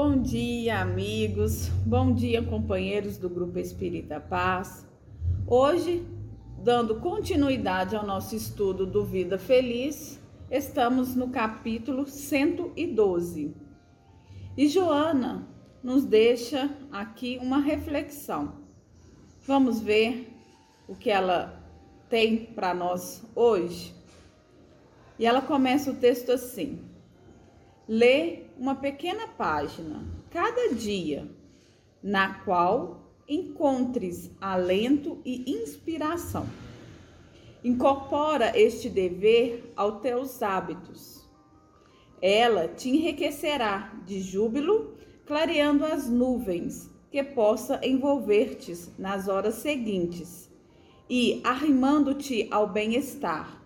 Bom dia, amigos. Bom dia, companheiros do Grupo Espírita Paz. Hoje, dando continuidade ao nosso estudo do Vida Feliz, estamos no capítulo 112. E Joana nos deixa aqui uma reflexão. Vamos ver o que ela tem para nós hoje. E ela começa o texto assim: Lê uma pequena página cada dia, na qual encontres alento e inspiração. Incorpora este dever aos teus hábitos. Ela te enriquecerá de júbilo, clareando as nuvens que possa envolver-te nas horas seguintes e arrimando-te ao bem-estar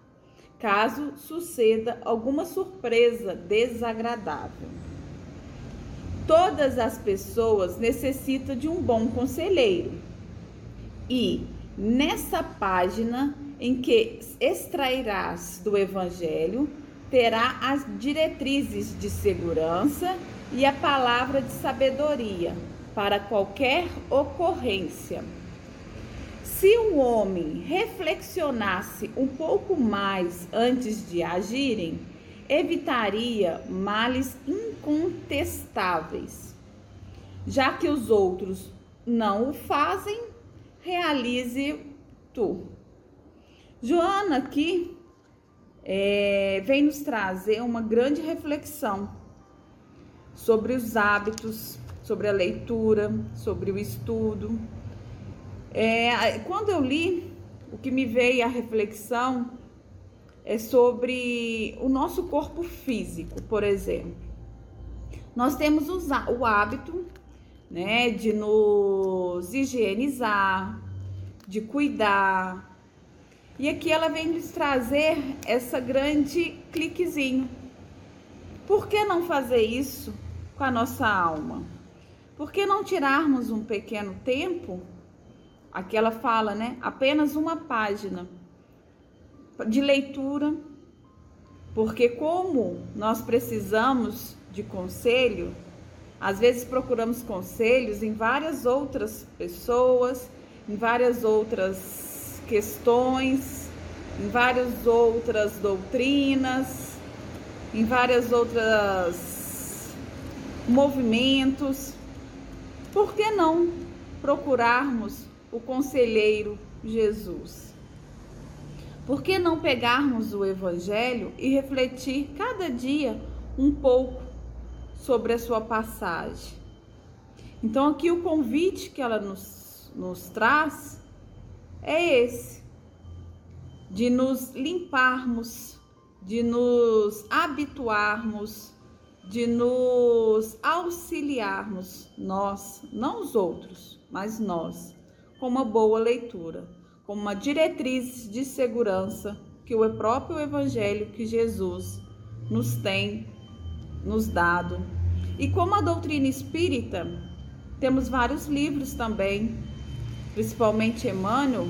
caso suceda alguma surpresa desagradável. Todas as pessoas necessitam de um bom conselheiro. E nessa página em que extrairás do Evangelho, terá as diretrizes de segurança e a palavra de sabedoria para qualquer ocorrência. Se o homem reflexionasse um pouco mais antes de agirem, evitaria males incontestáveis. Já que os outros não o fazem, realize tu. Joana aqui é, vem nos trazer uma grande reflexão sobre os hábitos, sobre a leitura, sobre o estudo é, quando eu li, o que me veio a reflexão é sobre o nosso corpo físico, por exemplo. Nós temos o hábito né, de nos higienizar, de cuidar. E aqui ela vem nos trazer essa grande cliquezinho. Por que não fazer isso com a nossa alma? Por que não tirarmos um pequeno tempo Aqui ela fala, né? Apenas uma página de leitura, porque como nós precisamos de conselho, às vezes procuramos conselhos em várias outras pessoas, em várias outras questões, em várias outras doutrinas, em várias outras movimentos. Por que não procurarmos o conselheiro Jesus. Por que não pegarmos o Evangelho e refletir cada dia um pouco sobre a sua passagem? Então, aqui o convite que ela nos, nos traz é esse: de nos limparmos, de nos habituarmos, de nos auxiliarmos, nós, não os outros, mas nós com uma boa leitura, com uma diretriz de segurança que o próprio Evangelho que Jesus nos tem nos dado. E como a doutrina espírita, temos vários livros também, principalmente Emmanuel,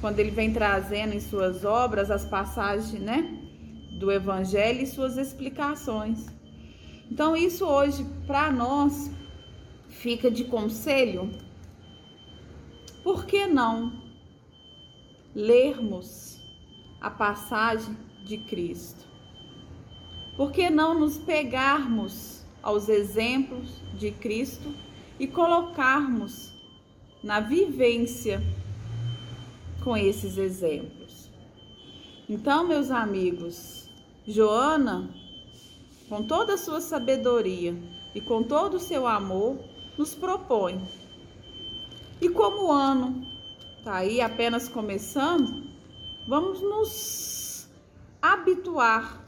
quando ele vem trazendo em suas obras as passagens, né, do Evangelho e suas explicações. Então, isso hoje, para nós, fica de conselho por que não lermos a passagem de Cristo? Por que não nos pegarmos aos exemplos de Cristo e colocarmos na vivência com esses exemplos? Então, meus amigos, Joana, com toda a sua sabedoria e com todo o seu amor, nos propõe e como o ano está aí apenas começando, vamos nos habituar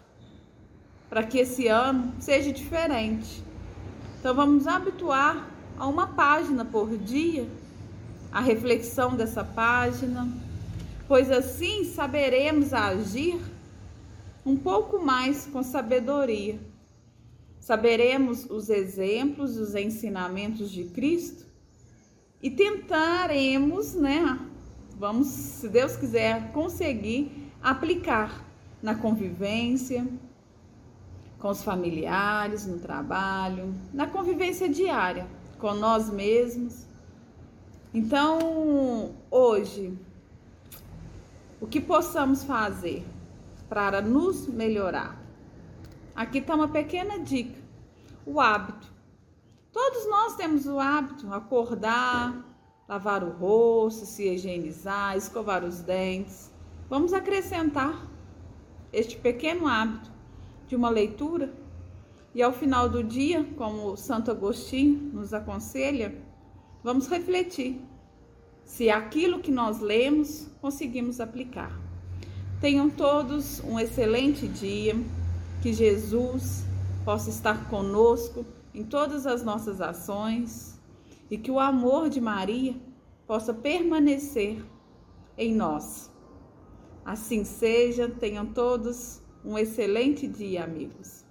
para que esse ano seja diferente. Então vamos habituar a uma página por dia, a reflexão dessa página, pois assim saberemos agir um pouco mais com sabedoria. Saberemos os exemplos, os ensinamentos de Cristo e tentaremos, né? Vamos, se Deus quiser, conseguir aplicar na convivência, com os familiares, no trabalho, na convivência diária, com nós mesmos. Então, hoje, o que possamos fazer para nos melhorar? Aqui está uma pequena dica: o hábito. Todos nós temos o hábito, acordar, lavar o rosto, se higienizar, escovar os dentes. Vamos acrescentar este pequeno hábito de uma leitura e ao final do dia, como Santo Agostinho nos aconselha, vamos refletir se aquilo que nós lemos conseguimos aplicar. Tenham todos um excelente dia, que Jesus possa estar conosco em todas as nossas ações e que o amor de Maria possa permanecer em nós. Assim seja, tenham todos um excelente dia, amigos.